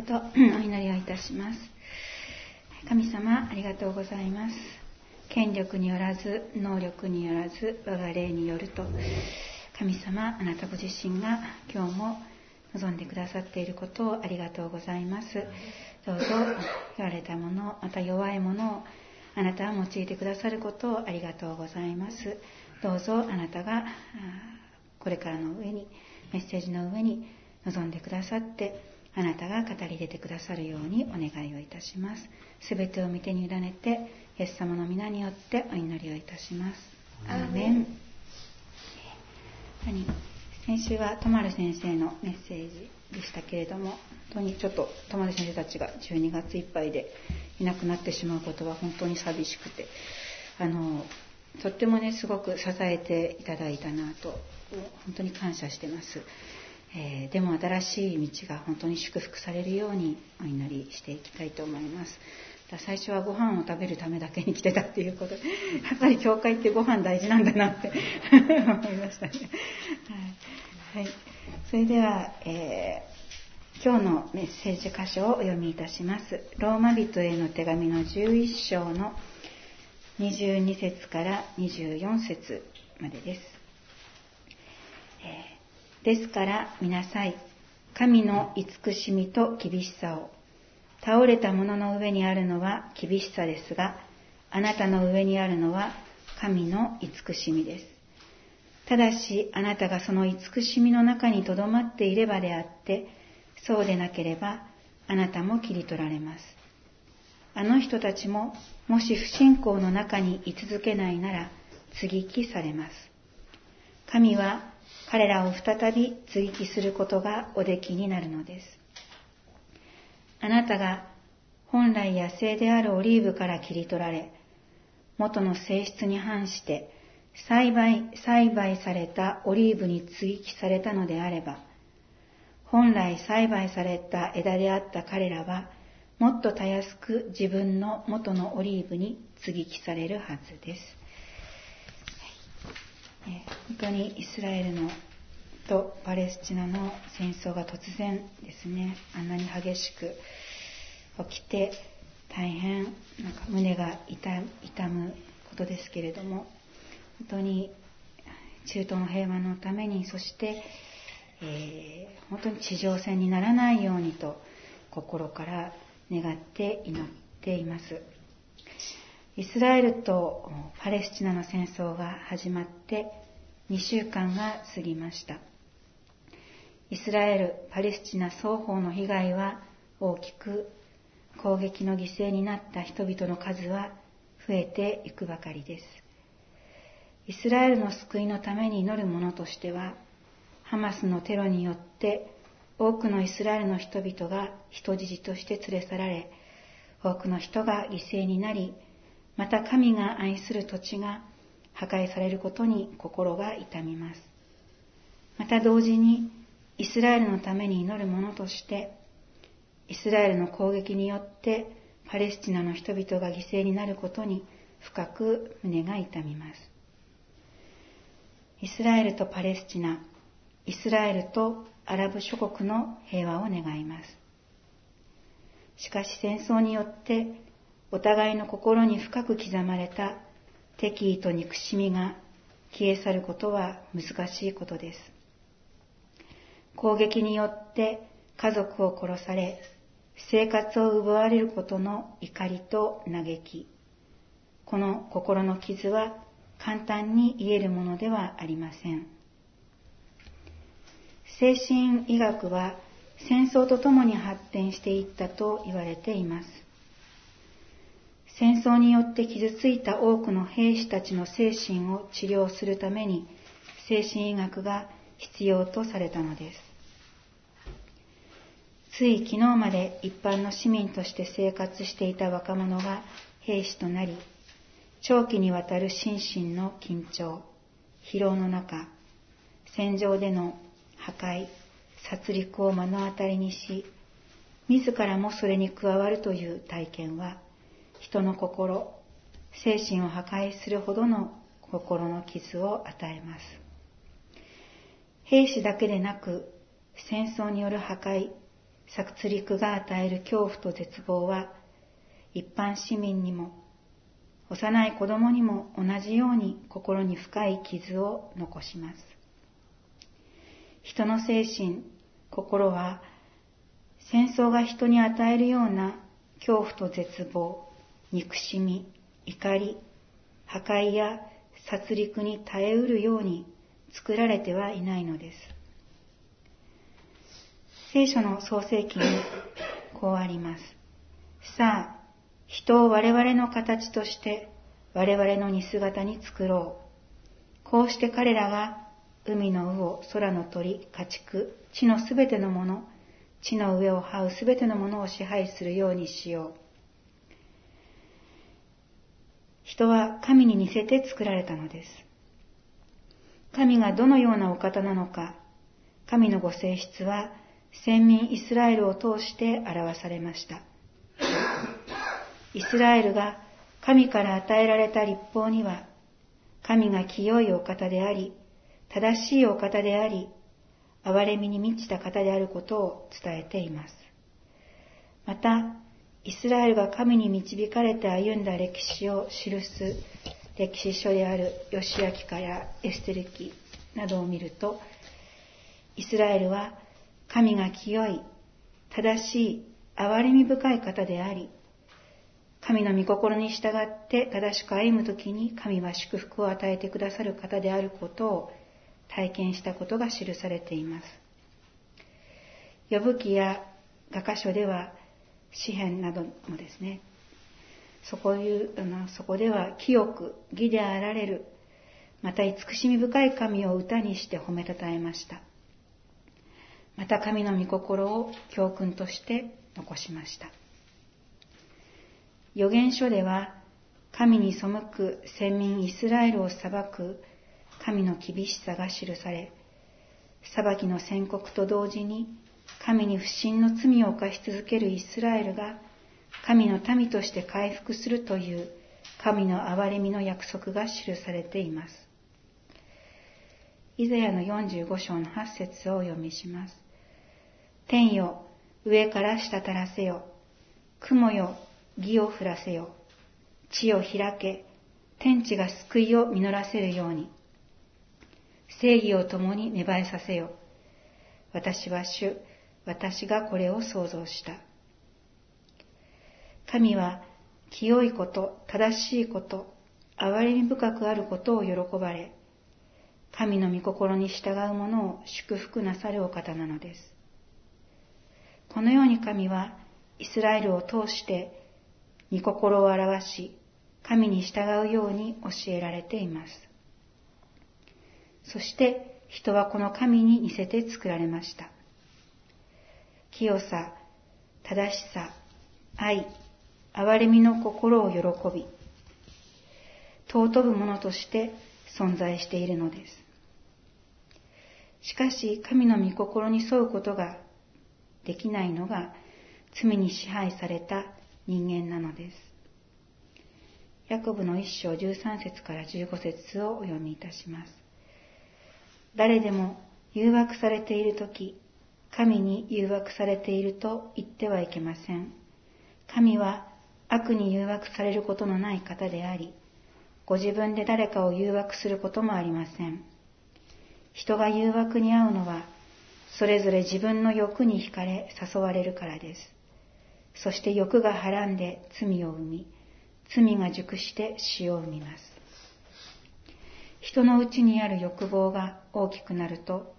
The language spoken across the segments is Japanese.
ことお祈りをいたします。神様ありがとうございます。権力によらず能力によらず我が霊によると神様あなたご自身が今日も望んでくださっていることをありがとうございます。どうぞ言われたものまた弱いものをあなたは用いてくださることをありがとうございます。どうぞあなたがこれからの上にメッセージの上に望んでくださってあなたが語り出てくださるようにお願いをいたします。すべてを見てに委ねて、イエス様の皆によってお祈りをいたします。アーメン。先週はトマル先生のメッセージでしたけれども、本当にちょっとトマル先生たちが12月いっぱいでいなくなってしまうことは本当に寂しくて、あの、とってもね、すごく支えていただいたなと、本当に感謝してます。えー、でも新しい道が本当に祝福されるようにお祈りしていきたいと思います。最初はご飯を食べるためだけに来てたっていうこと。で やっぱり教会ってご飯大事なんだなって。思いましたね、はい、それでは、えー、今日のメッセージ箇所をお読みいたします。ローマ人への手紙の11章の22節から24節までです、えーですから見なさい。神の慈しみと厳しさを。倒れた者の上にあるのは厳しさですが、あなたの上にあるのは神の慈しみです。ただし、あなたがその慈しみの中に留まっていればであって、そうでなければ、あなたも切り取られます。あの人たちも、もし不信仰の中に居続けないなら、接ぎ木されます。神は彼らを再び追記することがおできになるのです。あなたが本来野生であるオリーブから切り取られ、元の性質に反して栽培、栽培されたオリーブに接ぎ木されたのであれば、本来栽培された枝であった彼らは、もっとたやすく自分の元のオリーブに接ぎ木されるはずです。本当にイスラエルのとパレスチナの戦争が突然ですねあんなに激しく起きて大変なんか胸が痛むことですけれども本当に中東の平和のためにそして、えー、本当に地上戦にならないようにと心から願って祈っています。イスラエルとパレスチナの戦争が始まって2週間が過ぎました。イスラエル、パレスチナ双方の被害は大きく、攻撃の犠牲になった人々の数は増えていくばかりです。イスラエルの救いのために祈る者としては、ハマスのテロによって多くのイスラエルの人々が人質として連れ去られ、多くの人が犠牲になり、また神が愛する土地が破壊されることに心が痛みます。また同時にイスラエルのために祈る者として、イスラエルの攻撃によってパレスチナの人々が犠牲になることに深く胸が痛みます。イスラエルとパレスチナ、イスラエルとアラブ諸国の平和を願います。しかし戦争によってお互いの心に深く刻まれた敵意と憎しみが消え去ることは難しいことです。攻撃によって家族を殺され、生活を奪われることの怒りと嘆き。この心の傷は簡単に癒えるものではありません。精神医学は戦争とともに発展していったと言われています。戦争によって傷ついた多くの兵士たちの精神を治療するために精神医学が必要とされたのです。つい昨日まで一般の市民として生活していた若者が兵士となり、長期にわたる心身の緊張、疲労の中、戦場での破壊、殺戮を目の当たりにし、自らもそれに加わるという体験は、人の心、精神を破壊するほどの心の傷を与えます。兵士だけでなく、戦争による破壊、殺戮が与える恐怖と絶望は一般市民にも幼い子供にも同じように心に深い傷を残します。人の精神、心は戦争が人に与えるような恐怖と絶望、憎しみ、怒り、破壊や殺戮に耐えうるように作られてはいないのです。聖書の創世記にこうあります。さあ、人を我々の形として我々の似姿に作ろう。こうして彼らが海の魚、空の鳥、家畜、地のすべてのもの、地の上を這うすべてのものを支配するようにしよう。人は神に似せて作られたのです。神がどのようなお方なのか、神のご性質は先民イスラエルを通して表されました。イスラエルが神から与えられた立法には、神が清いお方であり、正しいお方であり、憐れみに満ちた方であることを伝えています。また、イスラエルが神に導かれて歩んだ歴史を記す歴史書であるヨシア記家やエステル記などを見ると、イスラエルは神が清い、正しい、憐れみ深い方であり、神の御心に従って正しく歩むときに神は祝福を与えてくださる方であることを体験したことが記されています。呼ぶ記や画家書では詩篇などもですね、そこいうあのそこでは清く義であられる、また慈しみ深い神を歌にして褒めたたえました。また神の御心を教訓として残しました。預言書では神に背く先民イスラエルを裁く神の厳しさが記され、裁きの宣告と同時に神に不信の罪を犯し続けるイスラエルが神の民として回復するという神の憐れみの約束が記されています。イザヤの45章の8節をお読みします。天よ、上から滴らせよ。雲よ、義を降らせよ。地を開け、天地が救いを実らせるように。正義を共に芽生えさせよ。私は主、私がこれを創造した。神は清いこと、正しいこと、憐れみ深くあることを喜ばれ、神の御心に従う者を祝福なさるお方なのです。このように神はイスラエルを通して御心を表し、神に従うように教えられています。そして人はこの神に似せて作られました。清さ、正しさ、愛、憐れみの心を喜び、尊ぶものとして存在しているのです。しかし、神の御心に沿うことができないのが罪に支配された人間なのです。ヤコブの一章13節から15節をお読みいたします。誰でも誘惑されているとき、神に誘惑されていると言ってはいけません。神は悪に誘惑されることのない方であり、ご自分で誰かを誘惑することもありません。人が誘惑に遭うのは、それぞれ自分の欲に惹かれ誘われるからです。そして欲がはらんで罪を生み、罪が熟して死を生みます。人のうちにある欲望が大きくなると、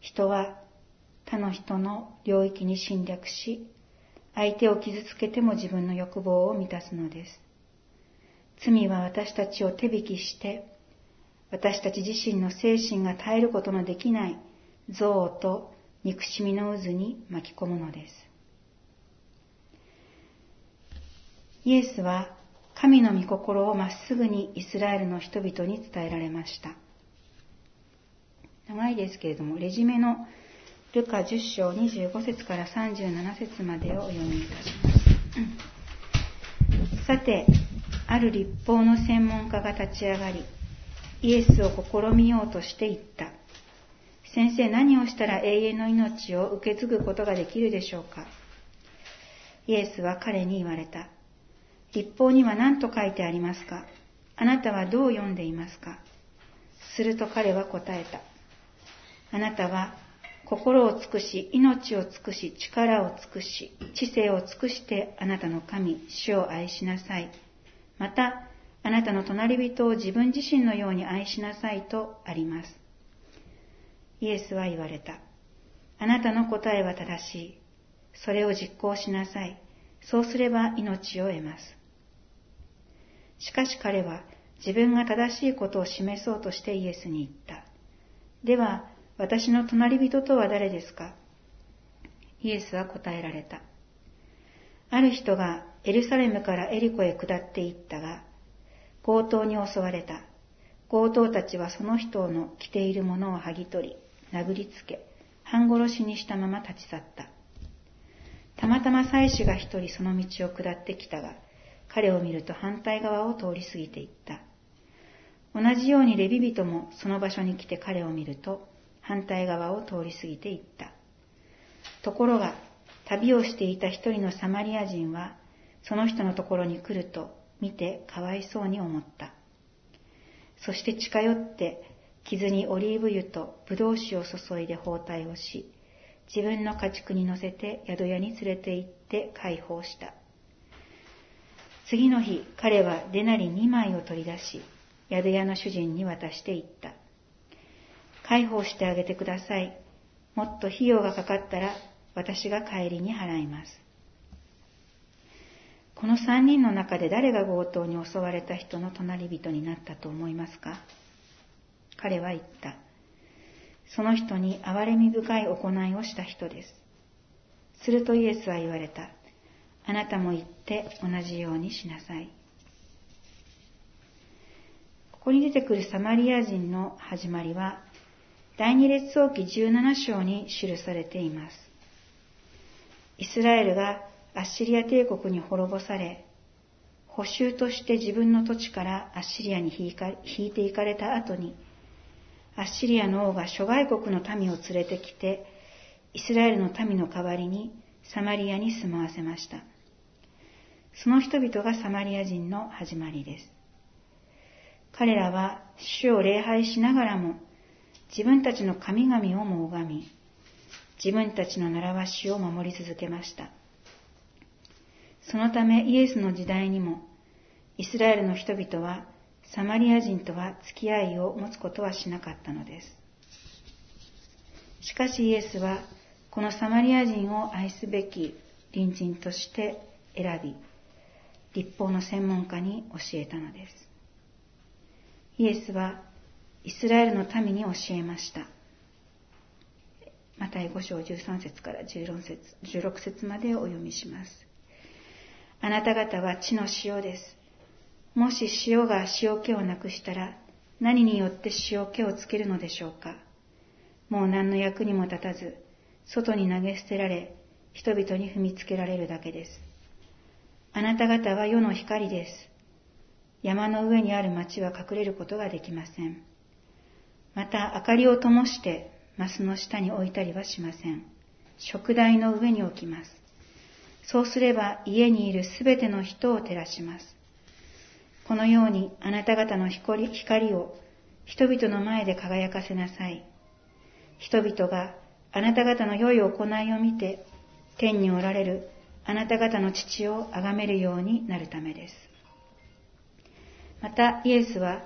人は他の人の領域に侵略し、相手を傷つけても自分の欲望を満たすのです。罪は私たちを手引きして、私たち自身の精神が耐えることのできない憎悪と憎しみの渦に巻き込むのです。イエスは神の御心をまっすぐにイスラエルの人々に伝えられました。長いですけれども、レジメのルカ10章25節から37節までをお読みいたします。さて、ある立法の専門家が立ち上がり、イエスを試みようとして言った。先生何をしたら永遠の命を受け継ぐことができるでしょうかイエスは彼に言われた。立法には何と書いてありますかあなたはどう読んでいますかすると彼は答えた。あなたは心を尽くし、命を尽くし、力を尽くし、知性を尽くしてあなたの神、主を愛しなさい。また、あなたの隣人を自分自身のように愛しなさいとあります。イエスは言われた。あなたの答えは正しい。それを実行しなさい。そうすれば命を得ます。しかし彼は自分が正しいことを示そうとしてイエスに言った。では、私の隣人とは誰ですか？イエスは答えられた。ある人がエルサレムからエリコへ下って行ったが、強盗に襲われた。強盗たちはその人の着ているものを剥ぎ取り、殴りつけ、半殺しにしたまま立ち去った。たまたま妻子が一人その道を下ってきたが、彼を見ると反対側を通り過ぎていった。同じようにレビ人もその場所に来て彼を見ると反対側を通り過ぎていった。ところが、旅をしていた一人のサマリア人は、その人のところに来ると見てかわいそうに思った。そして近寄って傷にオリーブ油とブドウ酒を注いで包帯をし、自分の家畜に乗せて宿屋に連れて行って解放した。次の日、彼はデナリ2枚を取り出し、宿屋の主人に渡していった。解放してあげてください。もっと費用がかかったら私が帰りに払います。この三人の中で誰が強盗に襲われた人の隣人になったと思いますか？彼は言った。その人に憐れみ深い行いをした人です。するとイエスは言われた。あなたも言って同じようにしなさい。ここに出てくるサマリア人の始まりは、第二列王記17章に記されています。イスラエルがアッシリア帝国に滅ぼされ、補修として自分の土地からアッシリアに引いていかれた後に、アッシリアの王が諸外国の民を連れてきて、イスラエルの民の代わりにサマリアに住まわせました。その人々がサマリア人の始まりです。彼らは主を礼拝しながらも自分たちの神々をも拝み、自分たちの習わしを守り続けました。そのためイエスの時代にもイスラエルの人々はサマリア人とは付き合いを持つことはしなかったのです。しかしイエスはこのサマリア人を愛すべき隣人として選び、立法の専門家に教えたのです。イエスはイスラエルの民に教えました。マタイ5章13節から16節 ,16 節までお読みします。あなた方は地の塩です。もし塩が塩気をなくしたら何によって塩気をつけるのでしょうかもう何の役にも立たず、外に投げ捨てられ、人々に踏みつけられるだけです。あなた方は世の光です。山の上にある町は隠れることができません。また、明かりを灯して、マスの下に置いたりはしません。食台の上に置きます。そうすれば家にいるすべての人を照らします。このようにあなた方の光を人々の前で輝かせなさい。人々があなた方の良い行いを見て、天におられるあなた方の父を崇めるようになるためです。また、イエスは、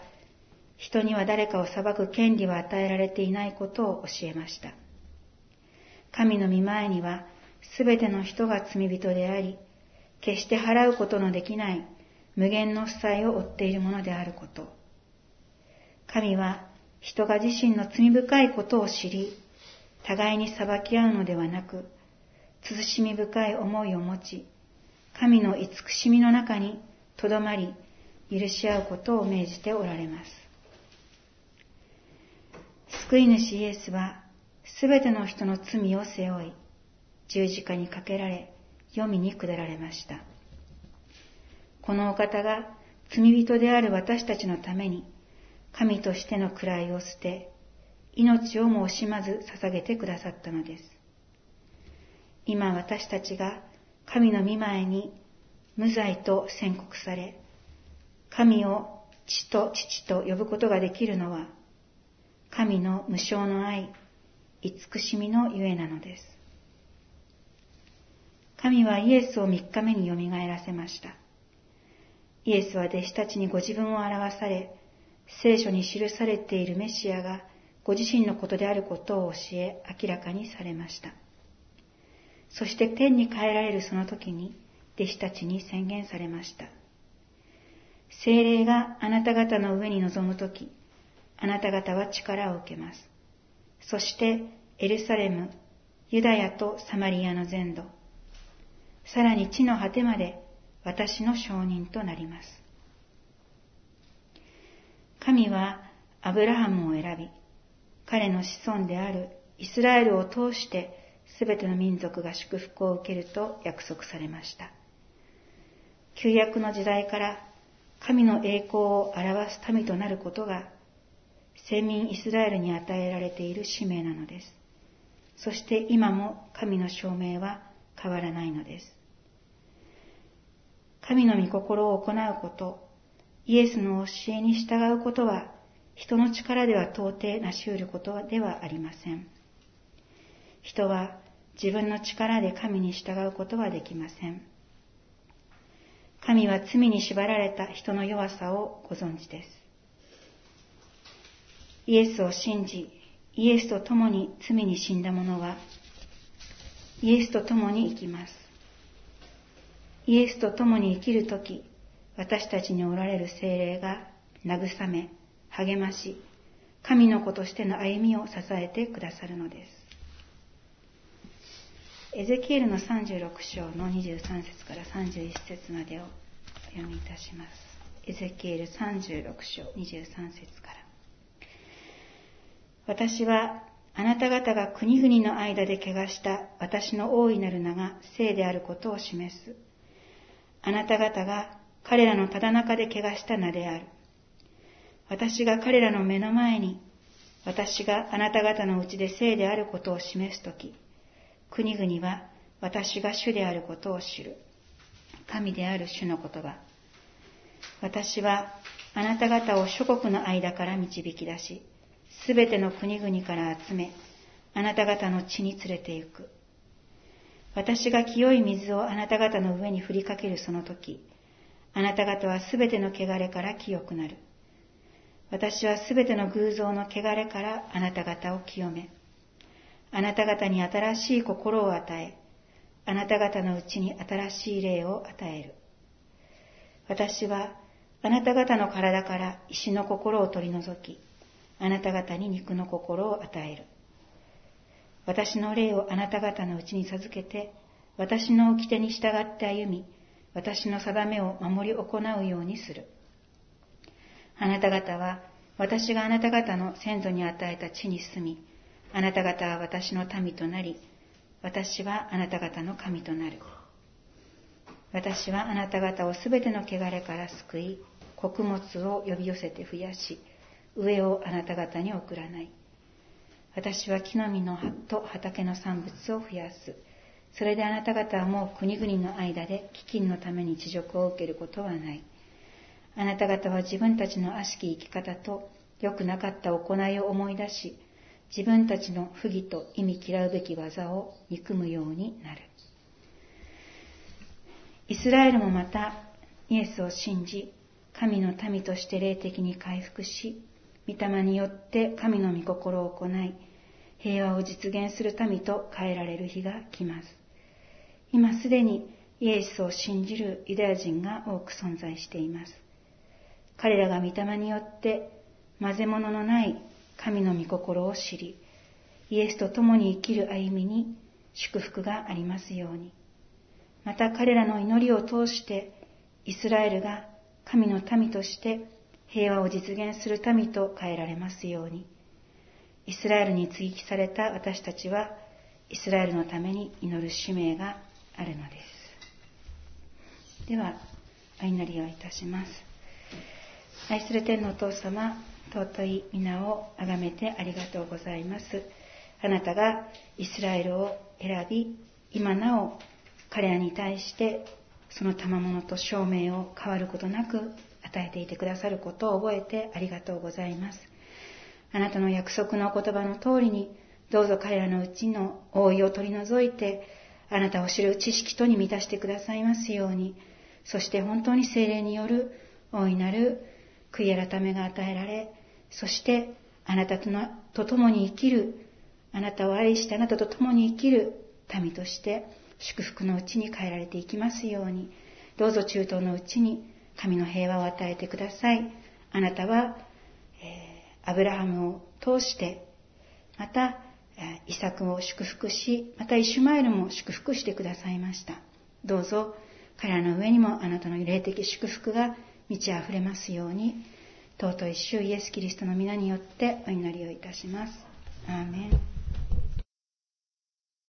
人には誰かを裁く権利は与えられていないことを教えました。神の御前には、すべての人が罪人であり、決して払うことのできない無限の負債を負っているものであること。神は人が自身の罪深いことを知り、互いに裁き合うのではなく、慎み深い思いを持ち、神の慈しみの中にとどまり、許し合うことを命じておられます。救い主イエスは、すべての人の罪を背負い、十字架にかけられ、黄泉に下られました。このお方が罪人である私たちのために、神としての位を捨て、命をも惜しまず捧げてくださったのです。今私たちが神の御前に無罪と宣告され、神を父と父と呼ぶことができるのは、神の無償の愛、慈しみのゆえなのです。神はイエスを三日目によみがえらせました。イエスは弟子たちにご自分を表され、聖書に記されているメシアがご自身のことであることを教え明らかにされました。そして天に帰られるその時に弟子たちに宣言されました。精霊があなた方の上に臨む時、あなた方は力を受けます。そしてエルサレム、ユダヤとサマリアの全土、さらに地の果てまで私の証人となります。神はアブラハムを選び、彼の子孫であるイスラエルを通してすべての民族が祝福を受けると約束されました。旧約の時代から神の栄光を表す民となることが先民イスラエルに与えられている使命なのです。そして今も神の証明は変わらないのです。神の御心を行うこと、イエスの教えに従うことは、人の力では到底成し得ることではありません。人は自分の力で神に従うことはできません。神は罪に縛られた人の弱さをご存知です。イエスを信じ、イエスと共に罪に死んだ者は、イエスと共に生きます。イエスと共に生きるとき、私たちにおられる精霊が慰め、励まし、神の子としての歩みを支えてくださるのです。エゼキエルの36章の23節から31節までをお読みいたします。エゼキエル36章23節から。私はあなた方が国々の間で汚した私の大いなる名が聖であることを示す。あなた方が彼らのただ中で汚した名である。私が彼らの目の前に、私があなた方のうちで聖であることを示すとき、国々は私が主であることを知る。神である主の言葉。私はあなた方を諸国の間から導き出し、すべての国々から集め、あなた方の地に連れて行く。私が清い水をあなた方の上に振りかけるその時、あなた方はすべての汚れから清くなる。私はすべての偶像の汚れからあなた方を清め、あなた方に新しい心を与え、あなた方のうちに新しい霊を与える。私はあなた方の体から石の心を取り除き、あなた方に肉の心を与える。私の霊をあなた方のうちに授けて、私の掟に従って歩み、私の定めを守り行うようにする。あなた方は、私があなた方の先祖に与えた地に住み、あなた方は私の民となり、私はあなた方の神となる。私はあなた方をすべての汚れから救い、穀物を呼び寄せて増やし、上をあなた方に送らない。私は木の実の葉と畑の産物を増やす。それであなた方はもう国々の間で飢饉のために地獄を受けることはない。あなた方は自分たちの悪しき生き方と良くなかった行いを思い出し、自分たちの不義と意味嫌うべき技を憎むようになる。イスラエルもまたイエスを信じ、神の民として霊的に回復し、御霊によって神の御心を行い、平和を実現する民と変えられる日が来ます。今すでにイエスを信じるユダヤ人が多く存在しています。彼らが御霊によって混ぜ物のない神の御心を知り、イエスと共に生きる歩みに祝福がありますように。また彼らの祈りを通してイスラエルが神の民として平和を実現する民と変えられますように。イスラエルに追記された私たちは、イスラエルのために祈る使命があるのです。では、お祈りをいたします。愛する天のお父様、尊い皆をあがめてありがとうございます。あなたがイスラエルを選び、今なお彼らに対してその賜物と証明を変わることなく与えていてくださることを覚えてありがとうございます。あなたの約束の言葉の通りに、どうぞ彼らのうちの覆いを取り除いて、あなたを知る知識とに満たしてくださいますように、そして本当に精霊による大いなる悔い改めが与えられ、そしてあなたとのと共に生きる、あなたを愛してあなたと共に生きる民として祝福のうちに変えられていきますように、どうぞ中東のうちに神の平和を与えてください。あなたは、えー、アブラハムを通して、また、イサクを祝福し、またイシュマエルも祝福してくださいました。どうぞ、彼らの上にもあなたの霊的祝福が満ち溢れますように、尊い主イエス・キリストの皆によってお祈りをいたします。アーメン